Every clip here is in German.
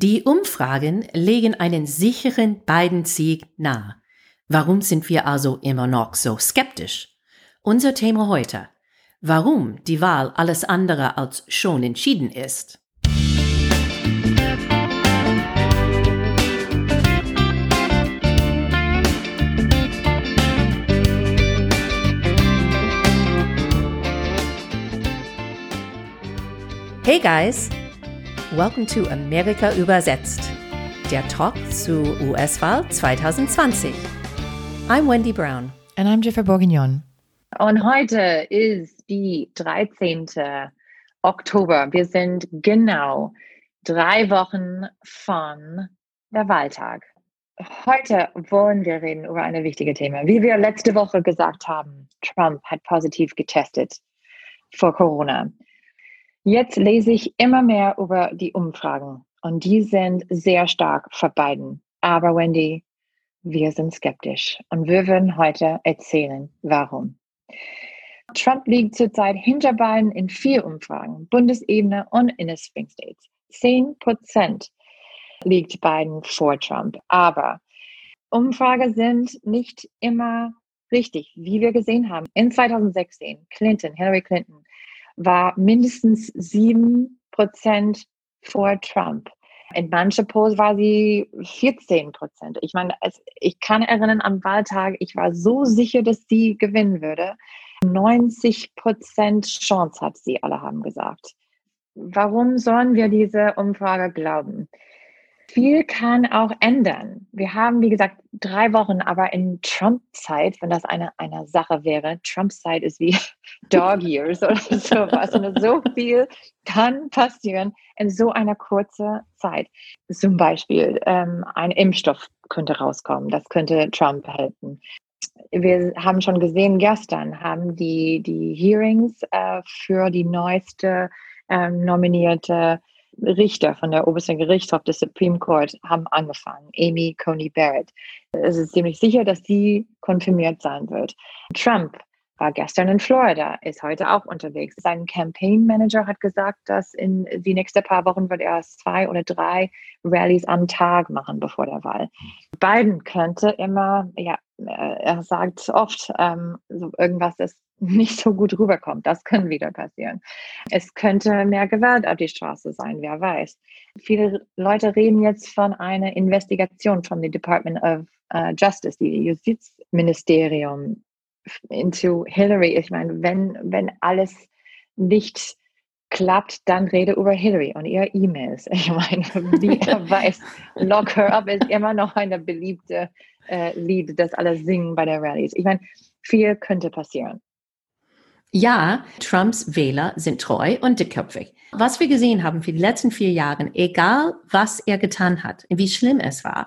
Die Umfragen legen einen sicheren Biden-Sieg nahe. Warum sind wir also immer noch so skeptisch? Unser Thema heute. Warum die Wahl alles andere als schon entschieden ist. Hey guys! Welcome to Amerika übersetzt, der Talk zu US-Wahl 2020. I'm Wendy Brown. And I'm Jennifer Bourguignon. Und heute ist die 13. Oktober. Wir sind genau drei Wochen von der Wahltag. Heute wollen wir reden über ein wichtiges Thema. Wie wir letzte Woche gesagt haben, Trump hat positiv getestet vor Corona. Jetzt lese ich immer mehr über die Umfragen und die sind sehr stark für Biden. Aber Wendy, wir sind skeptisch und wir werden heute erzählen, warum. Trump liegt zurzeit hinter Biden in vier Umfragen, Bundesebene und in den Swing States. Zehn Prozent liegt Biden vor Trump. Aber Umfragen sind nicht immer richtig, wie wir gesehen haben. In 2016, Clinton, Hillary Clinton, war mindestens sieben Prozent vor Trump. In manchen Polls war sie 14 Prozent. Ich meine, ich kann erinnern am Wahltag, ich war so sicher, dass sie gewinnen würde. 90 Prozent Chance hat sie, alle haben gesagt. Warum sollen wir diese Umfrage glauben? Viel kann auch ändern. Wir haben, wie gesagt, drei Wochen, aber in Trump-Zeit, wenn das eine, eine Sache wäre, Trump-Zeit ist wie Dog Years oder sowas. Und so viel kann passieren in so einer kurzen Zeit. Zum Beispiel ähm, ein Impfstoff könnte rauskommen. Das könnte Trump helfen. Wir haben schon gesehen, gestern haben die, die Hearings äh, für die neueste ähm, nominierte Richter von der obersten Gerichtshof des Supreme Court haben angefangen, Amy Coney Barrett. Es ist ziemlich sicher, dass sie konfirmiert sein wird. Trump war gestern in Florida, ist heute auch unterwegs. Sein Campaign Manager hat gesagt, dass in die nächsten paar Wochen wird er zwei oder drei Rallyes am Tag machen bevor der Wahl. Biden könnte immer, ja, er sagt oft ähm, so irgendwas, das nicht so gut rüberkommt. Das kann wieder passieren. Es könnte mehr Gewalt auf die Straße sein, wer weiß. Viele Leute reden jetzt von einer Investigation von dem Department of uh, Justice, die Justizministerium into Hillary. Ich meine, wenn, wenn alles nicht klappt, dann rede über Hillary und ihre E-Mails. Ich meine, wie er weiß, Lock Her Up ist immer noch eine beliebte äh, Lied, das alle singen bei der Rallies. Ich meine, viel könnte passieren. Ja, Trumps Wähler sind treu und dickköpfig. Was wir gesehen haben für die letzten vier Jahre, egal was er getan hat, wie schlimm es war,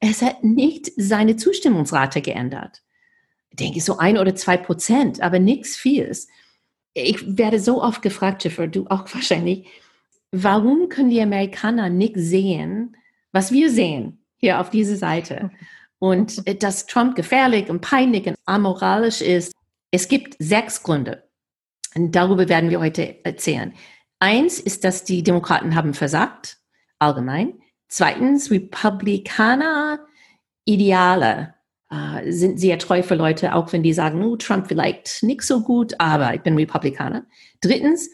es hat nicht seine Zustimmungsrate geändert. Ich denke so ein oder zwei Prozent, aber nichts vieles. Ich werde so oft gefragt, Jennifer, du auch wahrscheinlich, warum können die Amerikaner nicht sehen, was wir sehen hier auf dieser Seite? Und äh, dass Trump gefährlich und peinlich und amoralisch ist, es gibt sechs Gründe. Und darüber werden wir heute erzählen. Eins ist, dass die Demokraten haben versagt, allgemein. Zweitens, Republikaner Ideale äh, sind sehr treu für Leute, auch wenn die sagen, oh, Trump vielleicht nicht so gut, aber ich bin Republikaner. Drittens,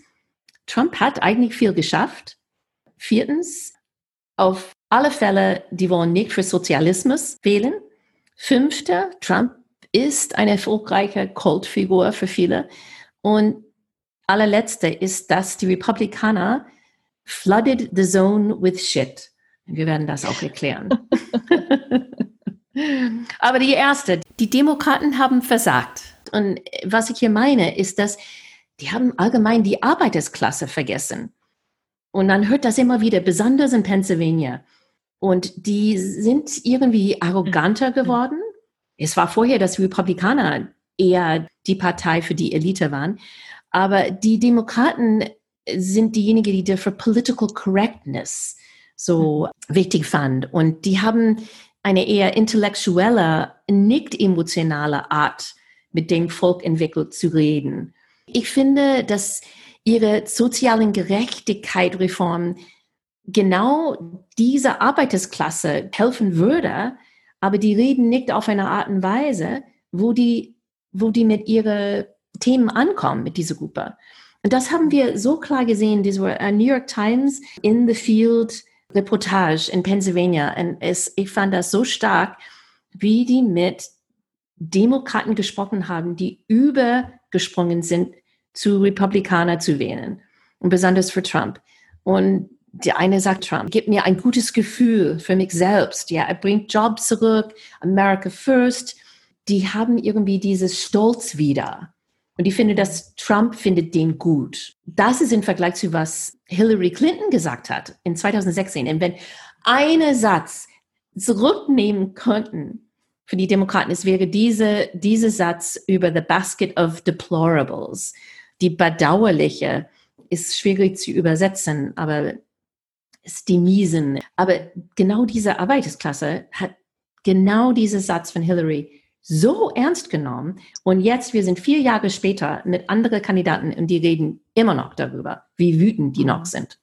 Trump hat eigentlich viel geschafft. Viertens, auf alle Fälle, die wollen nicht für Sozialismus wählen. Fünfter, Trump ist eine erfolgreiche Kultfigur für viele. Und allerletzte ist, dass die Republikaner flooded the zone with shit. Wir werden das auch erklären. Aber die erste, die Demokraten haben versagt. Und was ich hier meine, ist, dass die haben allgemein die Arbeitersklasse vergessen. Und man hört das immer wieder, besonders in Pennsylvania. Und die sind irgendwie arroganter geworden es war vorher, dass Republikaner eher die Partei für die Elite waren. Aber die Demokraten sind diejenigen, die für Political Correctness so mhm. wichtig fand. Und die haben eine eher intellektuelle, nicht emotionale Art, mit dem Volk entwickelt zu reden. Ich finde, dass ihre sozialen Gerechtigkeit Reformen genau diese Arbeitersklasse helfen würde, aber die reden nicht auf eine Art und Weise, wo die, wo die mit ihren Themen ankommen, mit dieser Gruppe. Und das haben wir so klar gesehen, diese uh, New York Times in the Field Reportage in Pennsylvania. Und es, ich fand das so stark, wie die mit Demokraten gesprochen haben, die übergesprungen sind, zu Republikaner zu wählen. Und besonders für Trump. Und der eine sagt, Trump gibt mir ein gutes Gefühl für mich selbst. Ja, er bringt Jobs zurück, America First. Die haben irgendwie dieses Stolz wieder. Und ich finde, dass Trump findet den gut. Das ist im Vergleich zu was Hillary Clinton gesagt hat in 2016. Und wenn eine Satz zurücknehmen könnten für die Demokraten, es wäre diese, diese Satz über the basket of deplorables. Die bedauerliche ist schwierig zu übersetzen, aber ist die Miesen. Aber genau diese Arbeitersklasse hat genau diesen Satz von Hillary so ernst genommen. Und jetzt, wir sind vier Jahre später mit anderen Kandidaten und die reden immer noch darüber, wie wütend die noch sind.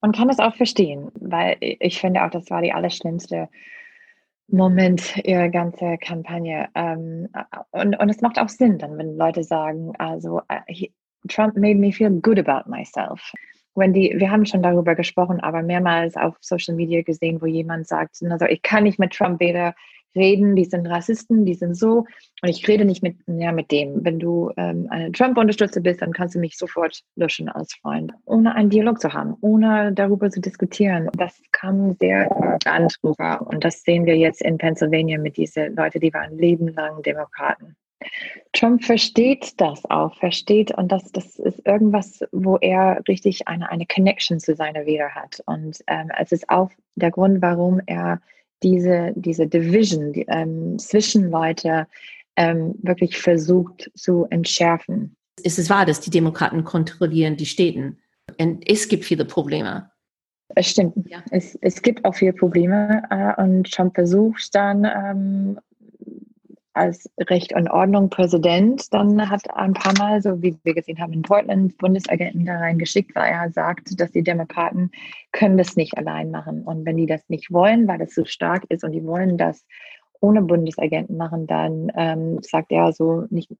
Man kann das auch verstehen, weil ich finde auch, das war die allerschlimmste Moment ihrer ganze Kampagne. Ähm, und, und es macht auch Sinn dann, wenn Leute sagen, also äh, Trump made me feel good about myself. Wendy, wir haben schon darüber gesprochen, aber mehrmals auf Social Media gesehen, wo jemand sagt, also ich kann nicht mit Trump weder reden, die sind Rassisten, die sind so und ich rede nicht mit, ja, mit dem. Wenn du ähm, eine Trump-Unterstützer bist, dann kannst du mich sofort löschen als Freund, ohne einen Dialog zu haben, ohne darüber zu diskutieren. Das kam sehr arrogant rüber und das sehen wir jetzt in Pennsylvania mit diesen Leuten, die waren lebenlang Demokraten. Trump versteht das auch, versteht und das, das ist irgendwas, wo er richtig eine, eine Connection zu seiner Wähler hat. Und ähm, es ist auch der Grund, warum er diese, diese Division die, ähm, zwischen Leute ähm, wirklich versucht zu entschärfen. Ist es wahr, dass die Demokraten kontrollieren die Städte? Und es gibt viele Probleme. Es stimmt. Ja. Es, es gibt auch viele Probleme äh, und Trump versucht dann ähm, als Recht und Ordnung Präsident dann hat ein paar Mal, so wie wir gesehen haben in Portland, Bundesagenten da reingeschickt, weil er sagt, dass die Demokraten können das nicht allein machen. Und wenn die das nicht wollen, weil das so stark ist und die wollen das ohne Bundesagenten machen, dann ähm, sagt er so, nicht,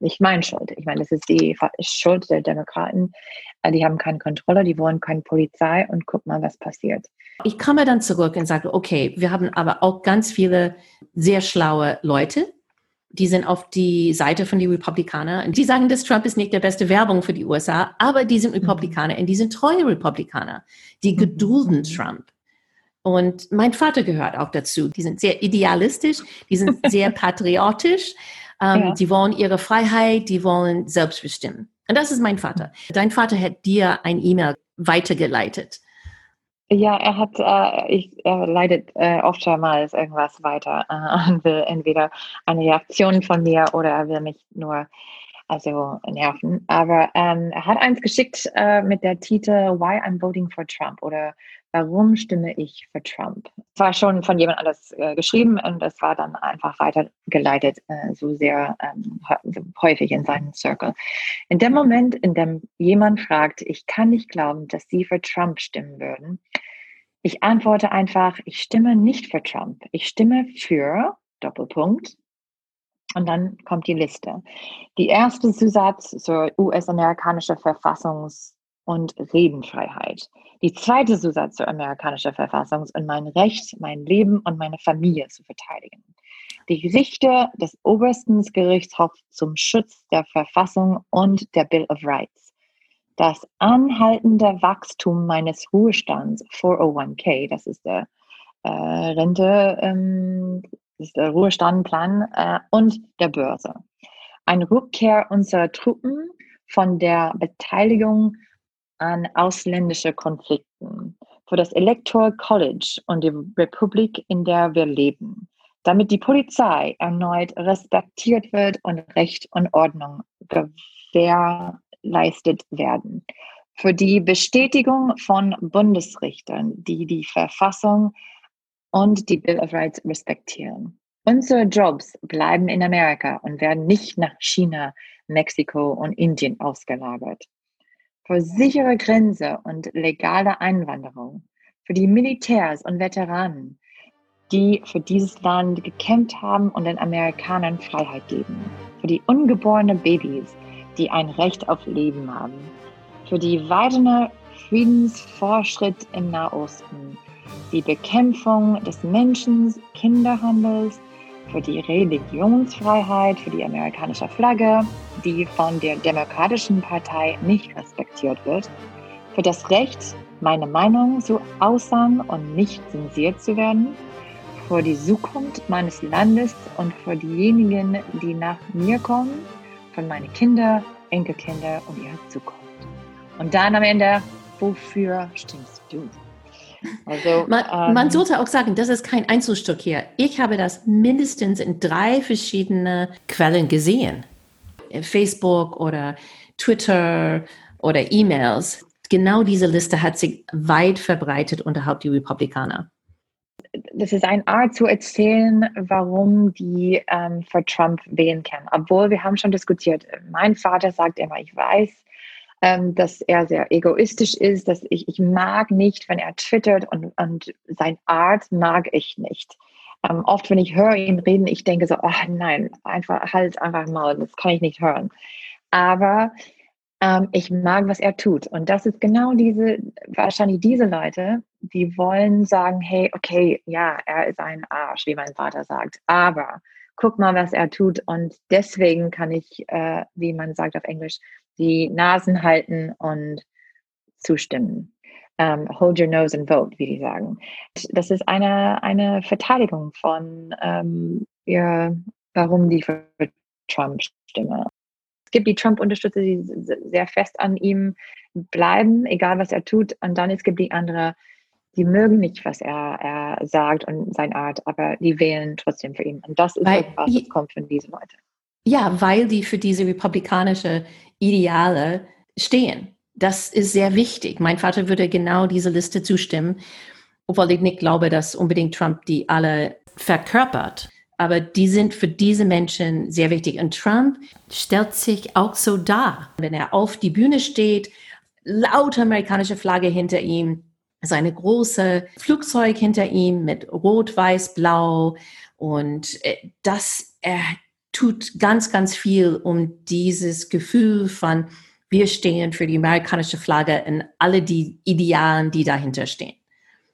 nicht mein Schuld. Ich meine, das ist die Schuld der Demokraten. Äh, die haben keine Kontrolle, die wollen keine Polizei und guck mal, was passiert. Ich komme dann zurück und sage, okay, wir haben aber auch ganz viele sehr schlaue Leute, die sind auf die Seite von den Republikanern. Die sagen, dass Trump ist nicht der beste Werbung für die USA, aber die sind mhm. Republikaner und die sind treue Republikaner. Die mhm. gedulden. Trump. Und mein Vater gehört auch dazu. Die sind sehr idealistisch, die sind sehr patriotisch. Ähm, ja. Die wollen ihre Freiheit, die wollen selbst bestimmen. Und das ist mein Vater. Dein Vater hat dir ein E-Mail weitergeleitet. Ja, er hat, äh, ich, er leitet äh, oftmals irgendwas weiter äh, und will entweder eine Reaktion von mir oder er will mich nur also nerven. Aber ähm, er hat eins geschickt äh, mit der Titel Why I'm Voting for Trump oder Warum stimme ich für Trump? Es war schon von jemand anders äh, geschrieben und es war dann einfach weitergeleitet, äh, so sehr ähm, häufig in seinem Circle. In dem Moment, in dem jemand fragt, ich kann nicht glauben, dass Sie für Trump stimmen würden, ich antworte einfach, ich stimme nicht für Trump. Ich stimme für Doppelpunkt. Und dann kommt die Liste. Die erste Zusatz zur US-amerikanische Verfassungs- und Redenfreiheit. Die zweite Zusatz zur amerikanischen Verfassung und mein Recht, mein Leben und meine Familie zu verteidigen. Die Richter des obersten Gerichtshofs zum Schutz der Verfassung und der Bill of Rights. Das anhaltende Wachstum meines Ruhestands, 401k, das ist der äh, Rente, ähm, das ist der Ruhestandplan äh, und der Börse. Eine Rückkehr unserer Truppen von der Beteiligung an ausländische Konflikten, für das Electoral College und die Republik, in der wir leben, damit die Polizei erneut respektiert wird und Recht und Ordnung gewährleistet werden, für die Bestätigung von Bundesrichtern, die die Verfassung und die Bill of Rights respektieren. Unsere Jobs bleiben in Amerika und werden nicht nach China, Mexiko und Indien ausgelagert für sichere Grenze und legale Einwanderung, für die Militärs und Veteranen, die für dieses Land gekämpft haben und den Amerikanern Freiheit geben, für die ungeborenen Babys, die ein Recht auf Leben haben, für die weiteren Friedensfortschritt im Nahosten, die Bekämpfung des Menschen, Kinderhandels, für die Religionsfreiheit, für die amerikanische Flagge, die von der Demokratischen Partei nicht respektiert wird, für das Recht, meine Meinung zu äußern und nicht zensiert zu werden, für die Zukunft meines Landes und für diejenigen, die nach mir kommen, für meine Kinder, Enkelkinder und ihre Zukunft. Und dann am Ende, wofür stimmst du? Also, man, ähm, man, sollte auch sagen, das ist kein Einzelstück hier. Ich habe das mindestens in drei verschiedene Quellen gesehen. Facebook oder Twitter oder E-Mails. Genau diese Liste hat sich weit verbreitet unterhalb der Republikaner. Das ist eine Art zu erzählen, warum die ähm, für Trump wählen können. Obwohl wir haben schon diskutiert. Mein Vater sagt immer, ich weiß, ähm, dass er sehr egoistisch ist, dass ich, ich mag nicht, wenn er twittert und, und sein Art mag ich nicht. Ähm, oft, wenn ich höre ihn reden, ich denke so, oh nein, einfach halt einfach mal, das kann ich nicht hören. Aber ähm, ich mag, was er tut. Und das ist genau diese, wahrscheinlich diese Leute, die wollen sagen, hey, okay, ja, er ist ein Arsch, wie mein Vater sagt. Aber guck mal, was er tut. Und deswegen kann ich, äh, wie man sagt auf Englisch, die Nasen halten und zustimmen. Um, ähm, hold your nose and vote, wie die sagen. Das ist eine, eine Verteidigung von ähm, ihr, warum die für Trump stimmen. Es gibt die Trump-Unterstützer, die sehr fest an ihm bleiben, egal was er tut. Und dann es gibt die andere, die mögen nicht, was er, er sagt und seine Art, aber die wählen trotzdem für ihn. Und das ist Weil, etwas, was kommt von diesen Leuten. Ja, weil die für diese republikanische Ideale stehen. Das ist sehr wichtig. Mein Vater würde genau diese Liste zustimmen, obwohl ich nicht glaube, dass unbedingt Trump die alle verkörpert. Aber die sind für diese Menschen sehr wichtig. Und Trump stellt sich auch so dar, wenn er auf die Bühne steht, laute amerikanische Flagge hinter ihm, seine große Flugzeug hinter ihm mit Rot, Weiß, Blau und äh, das er tut ganz, ganz viel, um dieses Gefühl von wir stehen für die amerikanische Flagge und alle die Idealen, die dahinter stehen.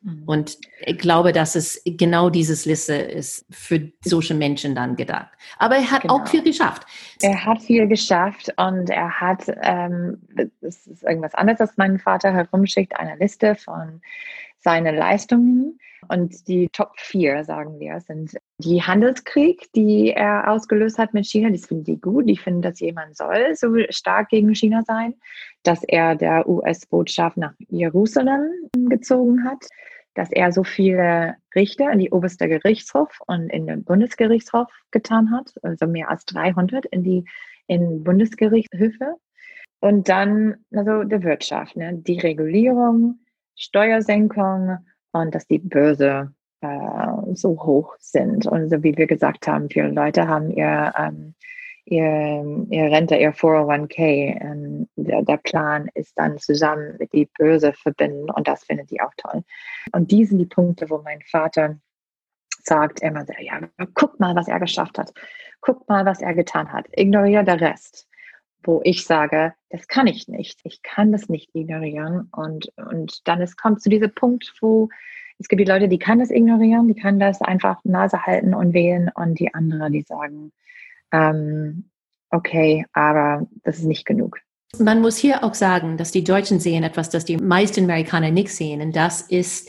Mhm. Und ich glaube, dass es genau dieses Liste ist für solche Menschen dann gedacht. Aber er hat genau. auch viel geschafft. Er hat viel geschafft und er hat, ähm, das ist irgendwas anderes, als mein Vater herumschickt, eine Liste von seinen Leistungen. Und die Top 4, sagen wir, sind die Handelskrieg, die er ausgelöst hat mit China. Die finden die gut. Die finden, dass jemand soll so stark gegen China sein, dass er der US-Botschaft nach Jerusalem gezogen hat, dass er so viele Richter in die oberste Gerichtshof und in den Bundesgerichtshof getan hat, also mehr als 300 in die in Bundesgerichtshöfe. Und dann also der Wirtschaft, ne? die Regulierung, Steuersenkung und dass die Börse äh, so hoch sind. Und so wie wir gesagt haben, viele Leute haben ihr, ähm, ihr, ihr Rente, ihr 401k. Ähm, der, der, Plan ist dann zusammen mit die Börse verbinden und das findet die auch toll. Und die sind die Punkte, wo mein Vater sagt immer, ja, guck mal, was er geschafft hat. Guck mal, was er getan hat. Ignoriere den Rest wo ich sage, das kann ich nicht. Ich kann das nicht ignorieren. Und, und dann es kommt zu diesem Punkt, wo es gibt die Leute, die kann das ignorieren, die kann das einfach Nase halten und wählen und die anderen, die sagen, ähm, okay, aber das ist nicht genug. Man muss hier auch sagen, dass die Deutschen sehen etwas, das die meisten Amerikaner nicht sehen. Und das ist,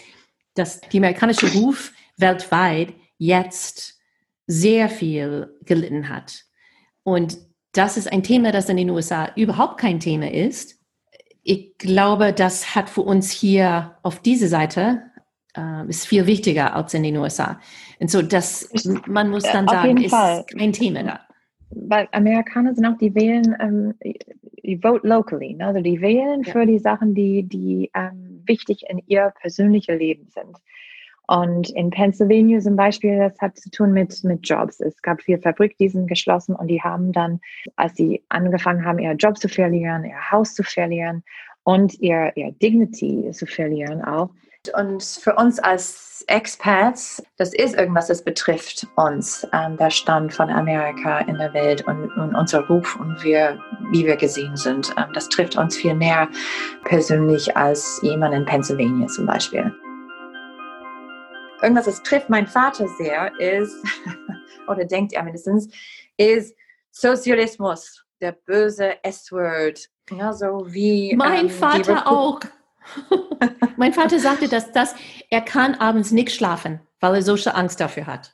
dass die amerikanische Ruf weltweit jetzt sehr viel gelitten hat. Und das ist ein Thema, das in den USA überhaupt kein Thema ist. Ich glaube, das hat für uns hier auf diese Seite äh, ist viel wichtiger als in den USA. Und so, das, man muss dann sagen, ist Fall. kein Thema da. Weil Amerikaner sind auch, die wählen, ähm, die vote locally, ne? also die wählen ja. für die Sachen, die, die ähm, wichtig in ihr persönliches Leben sind. Und in Pennsylvania zum Beispiel, das hat zu tun mit, mit Jobs. Es gab vier Fabriken, die sind geschlossen und die haben dann, als sie angefangen haben, ihr Job zu verlieren, ihr Haus zu verlieren und ihr, ihr Dignity zu verlieren auch, Und für uns als Experts, das ist irgendwas, das betrifft uns, ähm, der Stand von Amerika in der Welt und, und, unser Ruf und wir, wie wir gesehen sind. Ähm, das trifft uns viel mehr persönlich als jemand in Pennsylvania zum Beispiel. Irgendwas, das trifft mein Vater sehr, ist, oder denkt er mindestens, ist Sozialismus, der böse S-Word. Ja, so wie. Mein ähm, Vater auch. mein Vater sagte, dass das, er kann abends nicht schlafen, weil er solche Angst dafür hat.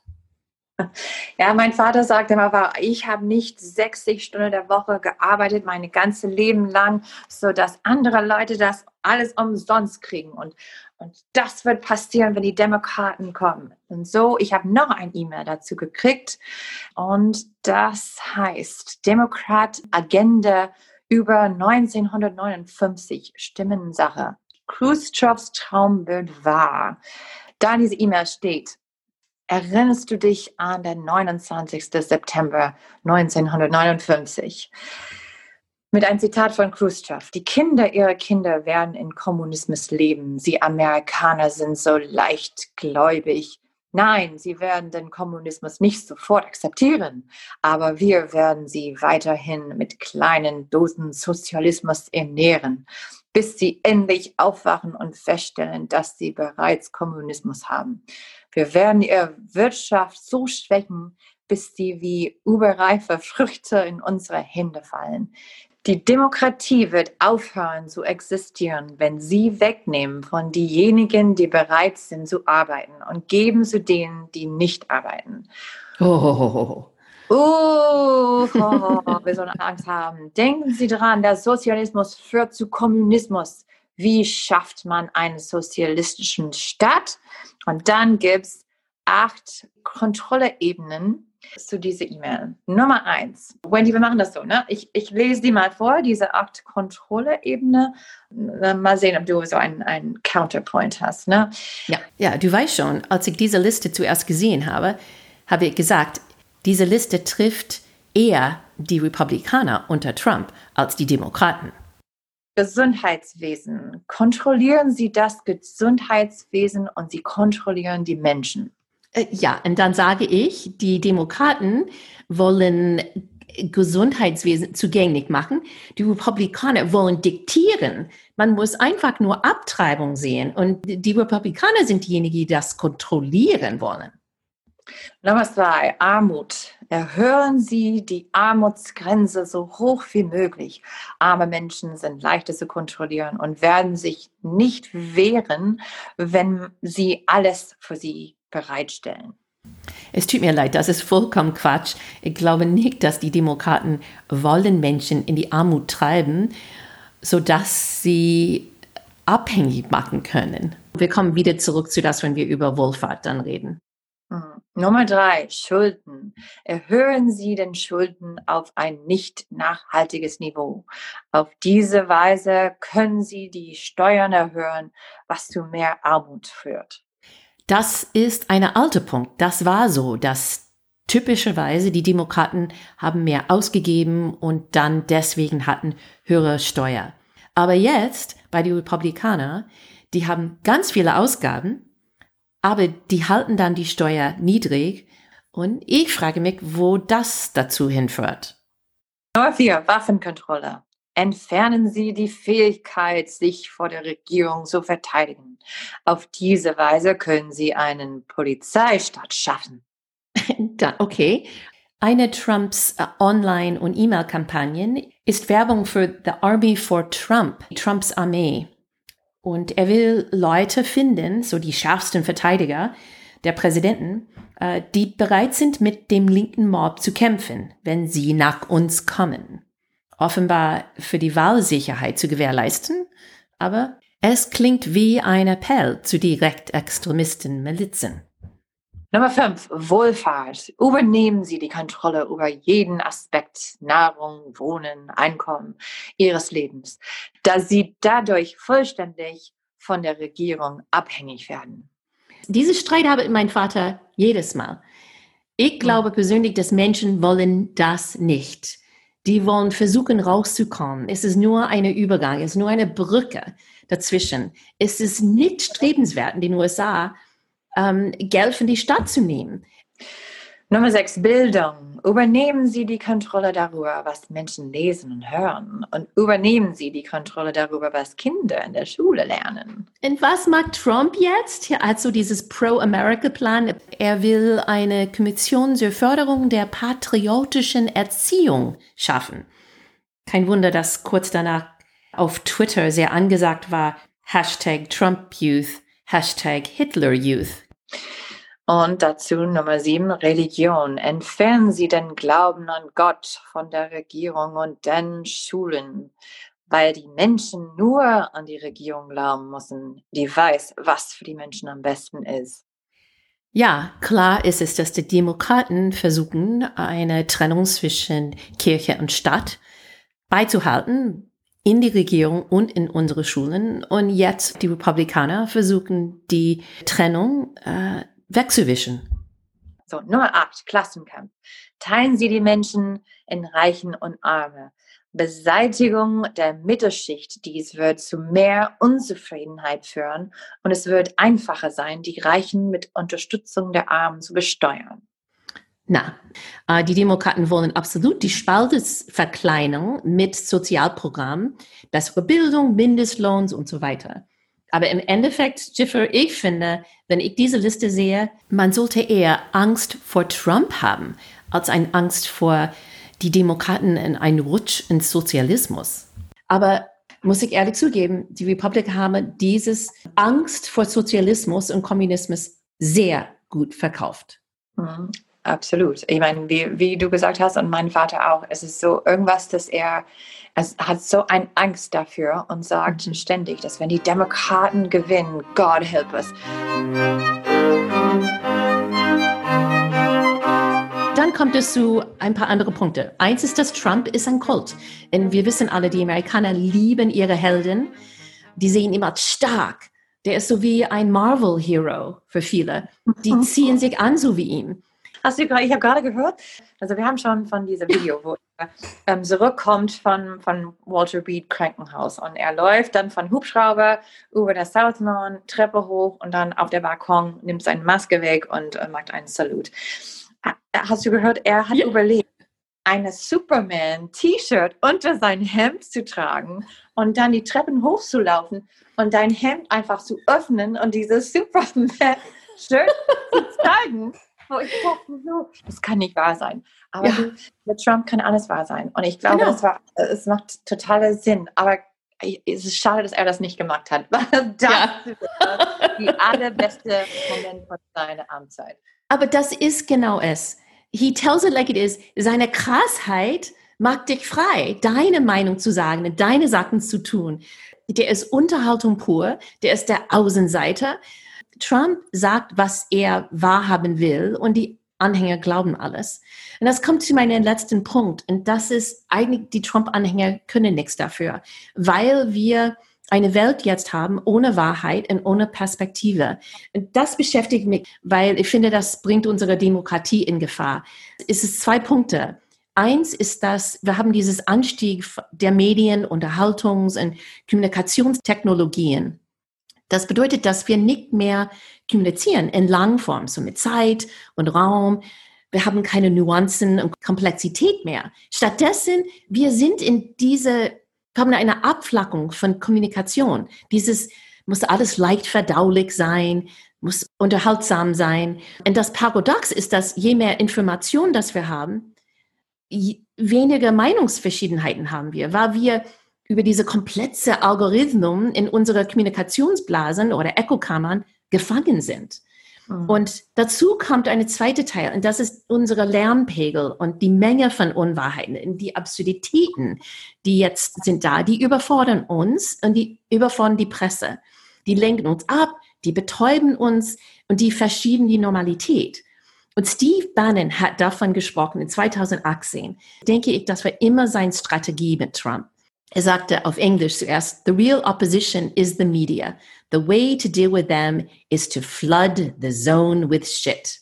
Ja, mein Vater sagte immer, ich habe nicht 60 Stunden der Woche gearbeitet, mein ganzes Leben lang, sodass andere Leute das alles umsonst kriegen. Und, und das wird passieren, wenn die Demokraten kommen. Und so, ich habe noch ein E-Mail dazu gekriegt. Und das heißt Demokrat Agenda über 1959 Stimmensache. Khrushchevs Traum wird wahr. Da in dieser E-Mail steht, erinnerst du dich an den 29. September 1959? Mit einem Zitat von Khrushchev. Die Kinder ihrer Kinder werden in Kommunismus leben. Sie Amerikaner sind so leichtgläubig. Nein, sie werden den Kommunismus nicht sofort akzeptieren, aber wir werden sie weiterhin mit kleinen Dosen Sozialismus ernähren bis sie endlich aufwachen und feststellen, dass sie bereits Kommunismus haben. Wir werden ihre Wirtschaft so schwächen, bis sie wie überreife Früchte in unsere Hände fallen. Die Demokratie wird aufhören zu existieren, wenn sie wegnehmen von denjenigen, die bereit sind zu arbeiten und geben zu denen, die nicht arbeiten. Oh. Oh, oh, wir sollen Angst haben. Denken Sie dran, der Sozialismus führt zu Kommunismus. Wie schafft man einen sozialistischen Staat? Und dann gibt es acht Kontrolleebenen zu dieser E-Mail. Nummer eins. Wendy, wir machen das so, ne? Ich, ich lese die mal vor, diese acht Kontrolleebene. Mal sehen, ob du so einen, einen Counterpoint hast, ne? Ja, ja, du weißt schon, als ich diese Liste zuerst gesehen habe, habe ich gesagt, diese Liste trifft eher die Republikaner unter Trump als die Demokraten. Gesundheitswesen. Kontrollieren Sie das Gesundheitswesen und Sie kontrollieren die Menschen. Äh, ja, und dann sage ich, die Demokraten wollen Gesundheitswesen zugänglich machen. Die Republikaner wollen diktieren. Man muss einfach nur Abtreibung sehen. Und die Republikaner sind diejenigen, die das kontrollieren wollen. Nummer zwei, Armut. Erhöhen Sie die Armutsgrenze so hoch wie möglich. Arme Menschen sind leichter zu kontrollieren und werden sich nicht wehren, wenn Sie alles für sie bereitstellen. Es tut mir leid, das ist vollkommen Quatsch. Ich glaube nicht, dass die Demokraten wollen Menschen in die Armut treiben, sodass sie abhängig machen können. Wir kommen wieder zurück zu das, wenn wir über Wohlfahrt dann reden. Nummer drei, Schulden. Erhöhen Sie den Schulden auf ein nicht nachhaltiges Niveau. Auf diese Weise können Sie die Steuern erhöhen, was zu mehr Armut führt. Das ist ein alter Punkt. Das war so, dass typischerweise die Demokraten haben mehr ausgegeben und dann deswegen hatten höhere Steuer. Aber jetzt bei den Republikanern, die haben ganz viele Ausgaben aber die halten dann die Steuer niedrig. Und ich frage mich, wo das dazu hinführt. Nummer vier, Waffenkontrolle. Entfernen Sie die Fähigkeit, sich vor der Regierung zu verteidigen. Auf diese Weise können Sie einen Polizeistaat schaffen. okay. Eine Trumps uh, Online- und E-Mail-Kampagnen ist Werbung für The Army for Trump, Trumps Armee. Und er will Leute finden, so die schärfsten Verteidiger der Präsidenten, äh, die bereit sind, mit dem linken Mob zu kämpfen, wenn sie nach uns kommen. Offenbar für die Wahlsicherheit zu gewährleisten, aber es klingt wie ein Appell zu direktextremisten Milizen. Nummer fünf, Wohlfahrt. Übernehmen Sie die Kontrolle über jeden Aspekt Nahrung, Wohnen, Einkommen Ihres Lebens, da Sie dadurch vollständig von der Regierung abhängig werden. Diese Streit habe mein Vater jedes Mal. Ich hm. glaube persönlich, dass Menschen wollen das nicht. die wollen versuchen rauszukommen. Es ist nur eine Übergang, es ist nur eine Brücke dazwischen. Es ist nicht strebenswert in den USA, ähm, Geld von die Stadt zu nehmen. Nummer sechs, Bildung. Übernehmen Sie die Kontrolle darüber, was Menschen lesen und hören. Und übernehmen Sie die Kontrolle darüber, was Kinder in der Schule lernen. Und was macht Trump jetzt? Also dieses Pro-America-Plan. Er will eine Kommission zur Förderung der patriotischen Erziehung schaffen. Kein Wunder, dass kurz danach auf Twitter sehr angesagt war, Hashtag Trump Youth, Hashtag Hitler Youth. Und dazu Nummer sieben, Religion. Entfernen Sie den Glauben an Gott von der Regierung und den Schulen, weil die Menschen nur an die Regierung glauben müssen, die weiß, was für die Menschen am besten ist. Ja, klar ist es, dass die Demokraten versuchen, eine Trennung zwischen Kirche und Stadt beizuhalten in die Regierung und in unsere Schulen. Und jetzt die Republikaner versuchen, die Trennung äh, wegzuwischen. So, Nummer 8, Klassenkampf. Teilen Sie die Menschen in Reichen und Arme. Beseitigung der Mittelschicht. Dies wird zu mehr Unzufriedenheit führen und es wird einfacher sein, die Reichen mit Unterstützung der Armen zu besteuern. Na, äh, die Demokraten wollen absolut die Spaltesverkleinerung mit Sozialprogrammen, bessere Bildung, Mindestlohns und so weiter. Aber im Endeffekt, Jiffer, ich finde, wenn ich diese Liste sehe, man sollte eher Angst vor Trump haben, als eine Angst vor die Demokraten in einen Rutsch ins Sozialismus. Aber muss ich ehrlich zugeben, die Republik haben dieses Angst vor Sozialismus und Kommunismus sehr gut verkauft. Mhm. Absolut. Ich meine, wie, wie du gesagt hast und mein Vater auch, es ist so irgendwas, dass er, es hat so eine Angst dafür und sagt mhm. ständig, dass wenn die Demokraten gewinnen, God help us. Dann kommt es zu ein paar andere Punkte. Eins ist, dass Trump ist ein Kult. Und wir wissen alle, die Amerikaner lieben ihre Helden. Die sehen ihn als stark. Der ist so wie ein Marvel-Hero für viele. Die ziehen sich an, so wie ihn. Hast du, ich habe gerade gehört, also wir haben schon von diesem Video, wo er ähm, zurückkommt von, von Walter Reed Krankenhaus und er läuft dann von Hubschrauber über das South Lawn, Treppe hoch und dann auf der Balkon, nimmt seine Maske weg und äh, macht einen Salut. Äh, hast du gehört, er hat ja. überlegt, eine Superman-T-Shirt unter sein Hemd zu tragen und dann die Treppen hochzulaufen und dein Hemd einfach zu öffnen und dieses Superman-Shirt zu zeigen. Oh, ich dachte so, das kann nicht wahr sein. Aber ja. mit Trump kann alles wahr sein. Und ich glaube, genau. das war, es macht totalen Sinn. Aber es ist schade, dass er das nicht gemacht hat. das ja. die allerbeste Moment von seiner Amtszeit. Aber das ist genau es. He tells it like it is. Seine Krassheit macht dich frei, deine Meinung zu sagen, deine Sachen zu tun. Der ist Unterhaltung pur, der ist der Außenseiter. Trump sagt, was er wahrhaben will und die Anhänger glauben alles. Und das kommt zu meinem letzten Punkt. Und das ist eigentlich, die Trump-Anhänger können nichts dafür, weil wir eine Welt jetzt haben ohne Wahrheit und ohne Perspektive. Und das beschäftigt mich, weil ich finde, das bringt unsere Demokratie in Gefahr. Es ist zwei Punkte. Eins ist, dass wir haben dieses Anstieg der Medien, Unterhaltungs- und Kommunikationstechnologien. Das bedeutet, dass wir nicht mehr kommunizieren in Langform, so mit Zeit und Raum. Wir haben keine Nuancen und Komplexität mehr. Stattdessen, wir sind in diese, haben eine Abflackung von Kommunikation. Dieses muss alles leicht verdaulich sein, muss unterhaltsam sein. Und das Paradox ist, dass je mehr Information, das wir haben, weniger Meinungsverschiedenheiten haben wir, weil wir über diese komplexe Algorithmen in unserer Kommunikationsblasen oder Echokammern gefangen sind. Mhm. Und dazu kommt eine zweite Teil, und das ist unsere Lärmpegel und die Menge von Unwahrheiten, die Absurditäten, die jetzt sind da, die überfordern uns und die überfordern die Presse. Die lenken uns ab, die betäuben uns und die verschieben die Normalität. Und Steve Bannon hat davon gesprochen in 2018. Denke ich, das war immer seine Strategie mit Trump. Er sagte auf Englisch zuerst, the real opposition is the media. The way to deal with them is to flood the zone with shit.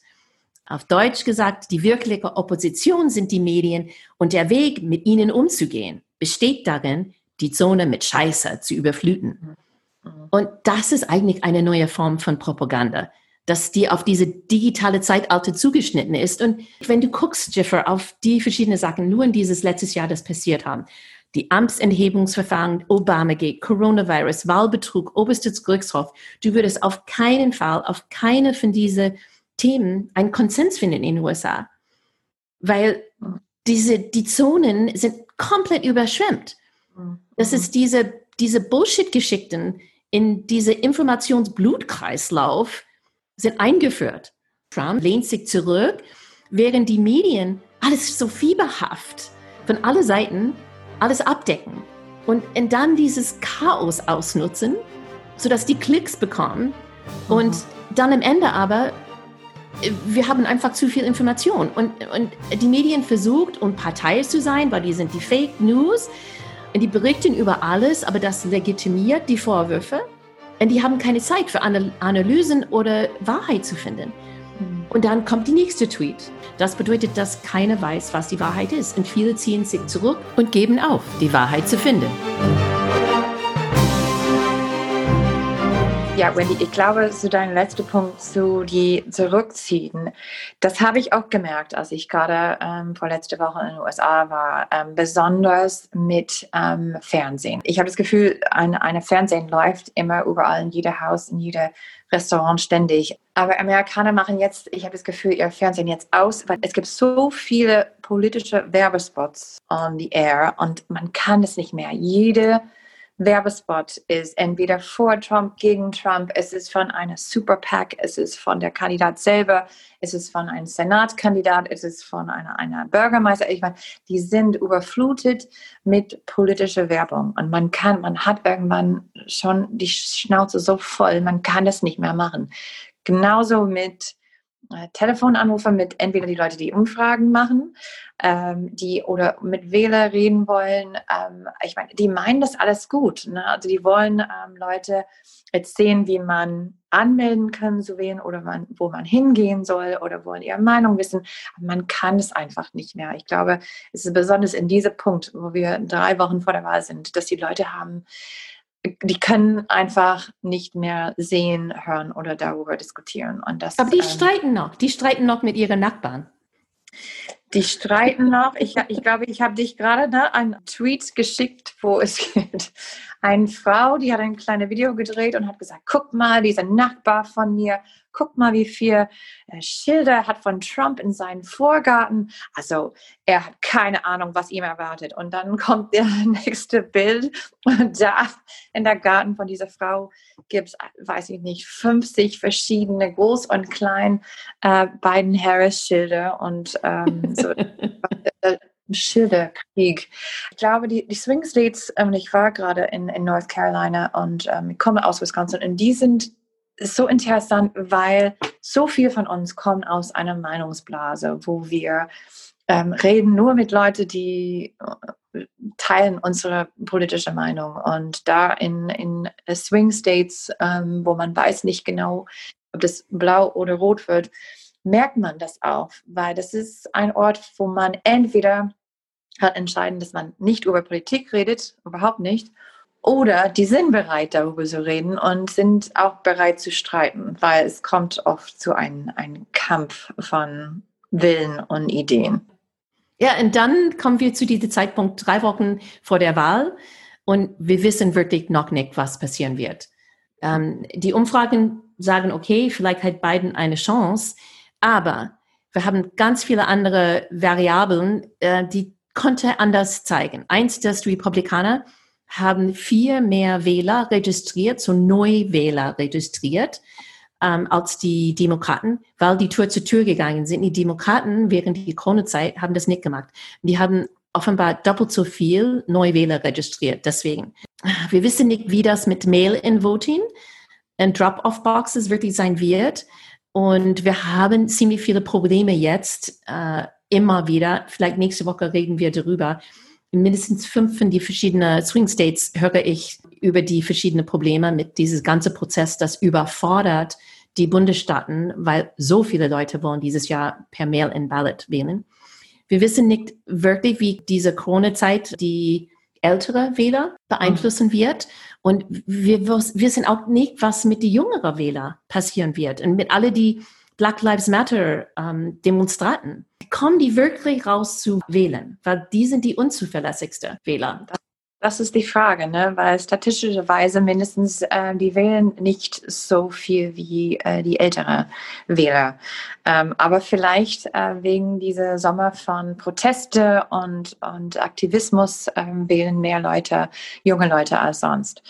Auf Deutsch gesagt, die wirkliche Opposition sind die Medien und der Weg, mit ihnen umzugehen, besteht darin, die Zone mit Scheiße zu überfluten. Und das ist eigentlich eine neue Form von Propaganda, dass die auf diese digitale Zeitalter zugeschnitten ist. Und wenn du guckst, Jiffer, auf die verschiedenen Sachen, nur in dieses letztes Jahr, das passiert haben, die Amtsenthebungsverfahren, Obamagate, Coronavirus, Wahlbetrug, oberstes Gerichtshof, du würdest auf keinen Fall, auf keine von diesen Themen einen Konsens finden in den USA. Weil diese, die Zonen sind komplett überschwemmt. Das ist diese, diese Bullshit-Geschichten in diese Informationsblutkreislauf sind eingeführt. Trump lehnt sich zurück, während die Medien alles so fieberhaft von allen Seiten alles abdecken und, und dann dieses Chaos ausnutzen, sodass die Klicks bekommen und mhm. dann am Ende aber wir haben einfach zu viel Information und, und die Medien versucht, um Partei zu sein, weil die sind die Fake News und die berichten über alles, aber das legitimiert die Vorwürfe und die haben keine Zeit für Analysen oder Wahrheit zu finden. Und dann kommt die nächste Tweet. Das bedeutet, dass keiner weiß, was die Wahrheit ist. Und viele ziehen sich zurück und geben auf, die Wahrheit zu finden. Ja, Wendy, ich glaube, zu deinem letzten Punkt, zu die zurückziehen, das habe ich auch gemerkt, als ich gerade ähm, vor letzter Woche in den USA war, ähm, besonders mit ähm, Fernsehen. Ich habe das Gefühl, ein, eine Fernsehen läuft immer überall in jedem Haus, in jedem Restaurant ständig. Aber Amerikaner machen jetzt, ich habe das Gefühl, ihr Fernsehen jetzt aus, weil es gibt so viele politische Werbespots on the air und man kann es nicht mehr. Jede Werbespot ist entweder vor Trump, gegen Trump, es ist von einer Super PAC, es ist von der Kandidat selber, es ist von einem Senatkandidat, es ist von einer, einer Bürgermeister. Ich meine, die sind überflutet mit politischer Werbung und man kann, man hat irgendwann schon die Schnauze so voll, man kann das nicht mehr machen. Genauso mit Telefonanrufe mit entweder die Leute, die Umfragen machen, ähm, die oder mit Wähler reden wollen. Ähm, ich meine, die meinen das alles gut. Ne? Also die wollen ähm, Leute sehen, wie man anmelden kann zu wählen oder man, wo man hingehen soll oder wollen ihre Meinung wissen. man kann es einfach nicht mehr. Ich glaube, es ist besonders in diesem Punkt, wo wir drei Wochen vor der Wahl sind, dass die Leute haben, die können einfach nicht mehr sehen, hören oder darüber diskutieren. Und das, Aber die ähm, streiten noch. Die streiten noch mit ihren Nachbarn. Die streiten noch. Ich, ich glaube, ich habe dich gerade ne, einen Tweet geschickt, wo es geht. Eine Frau, die hat ein kleines Video gedreht und hat gesagt, guck mal, dieser Nachbar von mir guck mal, wie viel äh, Schilder hat von Trump in seinem Vorgarten. Also er hat keine Ahnung, was ihm erwartet. Und dann kommt der nächste Bild und da in der Garten von dieser Frau gibt es, weiß ich nicht, 50 verschiedene Groß- und Klein äh, beiden Harris-Schilder und ähm, so. Schilderkrieg. Ich glaube, die, die Swing States, ähm, ich war gerade in, in North Carolina und ähm, ich komme aus Wisconsin und die sind so interessant, weil so viel von uns kommen aus einer Meinungsblase, wo wir ähm, reden nur mit Leuten, die äh, teilen unsere politische Meinung. Und da in, in Swing States, ähm, wo man weiß nicht genau, ob das blau oder rot wird, merkt man das auch, weil das ist ein Ort, wo man entweder hat entscheiden, dass man nicht über Politik redet, überhaupt nicht, oder die sind bereit, darüber zu reden und sind auch bereit zu streiten, weil es kommt oft zu einem, einem Kampf von Willen und Ideen. Ja, und dann kommen wir zu diesem Zeitpunkt drei Wochen vor der Wahl und wir wissen wirklich noch nicht, was passieren wird. Ähm, die Umfragen sagen, okay, vielleicht hat Biden eine Chance, aber wir haben ganz viele andere Variablen, äh, die konnte anders zeigen. Eins, dass Republikaner haben viel mehr Wähler registriert, so Neuwähler registriert, ähm, als die Demokraten, weil die Tür zu Tür gegangen sind. Die Demokraten während der Corona-Zeit haben das nicht gemacht. Die haben offenbar doppelt so viel Neuwähler registriert. Deswegen, wir wissen nicht, wie das mit Mail-in-Voting und Drop-off-Boxes wirklich sein wird. Und wir haben ziemlich viele Probleme jetzt, äh, immer wieder. Vielleicht nächste Woche reden wir darüber, in mindestens fünf von die verschiedenen Swing States höre ich über die verschiedenen Probleme mit diesem ganzen Prozess, das überfordert die Bundesstaaten, weil so viele Leute wollen dieses Jahr per Mail in Ballot wählen. Wir wissen nicht wirklich, wie diese Corona-Zeit die ältere Wähler beeinflussen wird. Und wir wissen auch nicht, was mit den jüngeren Wählern passieren wird und mit alle die Black Lives Matter ähm, Demonstranten. Kommen die wirklich raus zu wählen? Weil die sind die unzuverlässigsten Wähler. Das ist die Frage, ne? weil statistischerweise mindestens äh, die wählen nicht so viel wie äh, die ältere Wähler. Ähm, aber vielleicht äh, wegen dieser Sommer von Proteste und, und Aktivismus ähm, wählen mehr Leute, junge Leute als sonst.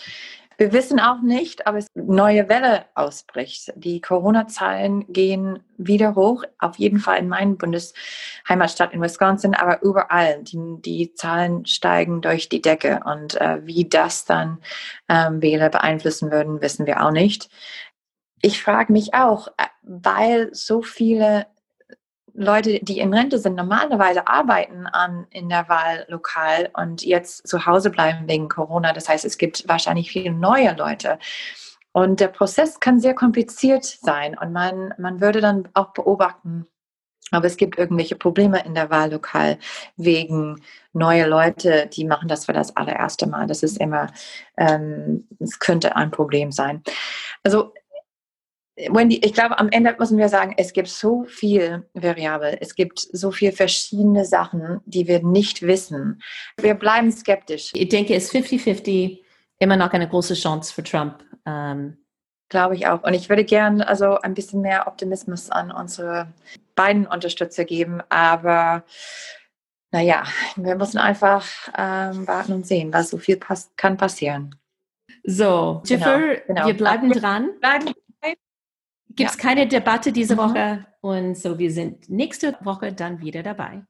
Wir wissen auch nicht, ob es neue Welle ausbricht. Die Corona-Zahlen gehen wieder hoch, auf jeden Fall in meinem Bundesheimatstadt in Wisconsin, aber überall. Die, die Zahlen steigen durch die Decke und äh, wie das dann ähm, Wähler beeinflussen würden, wissen wir auch nicht. Ich frage mich auch, äh, weil so viele Leute, die in Rente sind, normalerweise arbeiten an, in der Wahl lokal und jetzt zu Hause bleiben wegen Corona. Das heißt, es gibt wahrscheinlich viele neue Leute. Und der Prozess kann sehr kompliziert sein und man, man würde dann auch beobachten, aber es gibt irgendwelche Probleme in der Wahllokal wegen neue Leute, die machen das für das allererste Mal. Das ist immer, ähm, es ähm, könnte ein Problem sein. Also Wendy, ich glaube, am Ende müssen wir sagen, es gibt so viel Variable, es gibt so viele verschiedene Sachen, die wir nicht wissen. Wir bleiben skeptisch. Ich denke, es ist 50-50 immer noch eine große Chance für Trump. Ähm glaube ich auch. Und ich würde gerne also ein bisschen mehr Optimismus an unsere beiden Unterstützer geben. Aber naja, wir müssen einfach ähm, warten und sehen, was so viel pass kann passieren. So, Jiffer, genau, genau. wir bleiben dran. Bleiben gibt es ja. keine Debatte diese mhm. Woche. Und so, wir sind nächste Woche dann wieder dabei.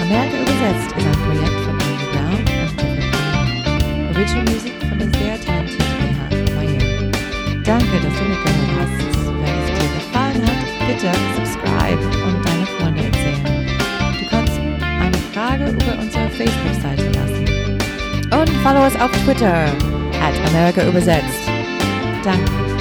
Amerika übersetzt ist ein Projekt von Andrew Brown und Jeffrey Original Music von der sehr talentierten Meyer. Danke, dass du mitgehört hast. Wenn es dir gefallen hat, bitte subscribe Facebook-Seite lassen. Und follow uns auf Twitter at America übersetzt. Danke.